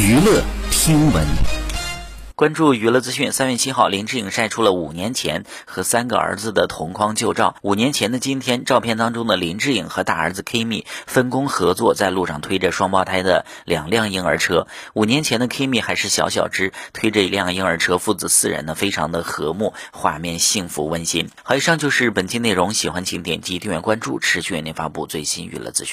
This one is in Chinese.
娱乐新闻。关注娱乐资讯三月七号林志颖晒出了五年前和三个儿子的同框旧照。五年前的今天照片当中的林志颖和大儿子 kimi 分工合作在路上推着双胞胎的两辆婴儿车。五年前的 kimi 还是小小只推着一辆婴儿车父子四人呢非常的和睦画面幸福温馨。好以上就是本期内容喜欢请点击订阅关注持续为您发布最新娱乐资讯。